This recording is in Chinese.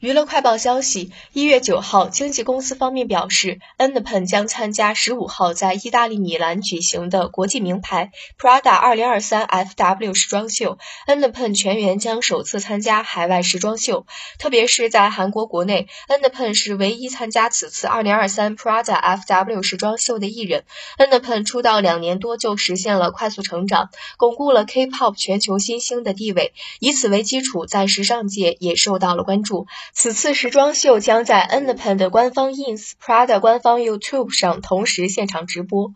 娱乐快报消息：一月九号，经纪公司方面表示 e n d p e n 将参加十五号在意大利米兰举行的国际名牌 Prada 二零二三 FW 时装秀。e n d p e n 全员将首次参加海外时装秀，特别是在韩国国内 e n d p e n 是唯一参加此次二零二三 Prada FW 时装秀的艺人。e n d p e n 出道两年多就实现了快速成长，巩固了 K-pop 全球新星的地位，以此为基础，在时尚界也受到了关注。此次时装秀将在 i n d e p e n d 官方 Ins、Prada 官方 YouTube 上同时现场直播。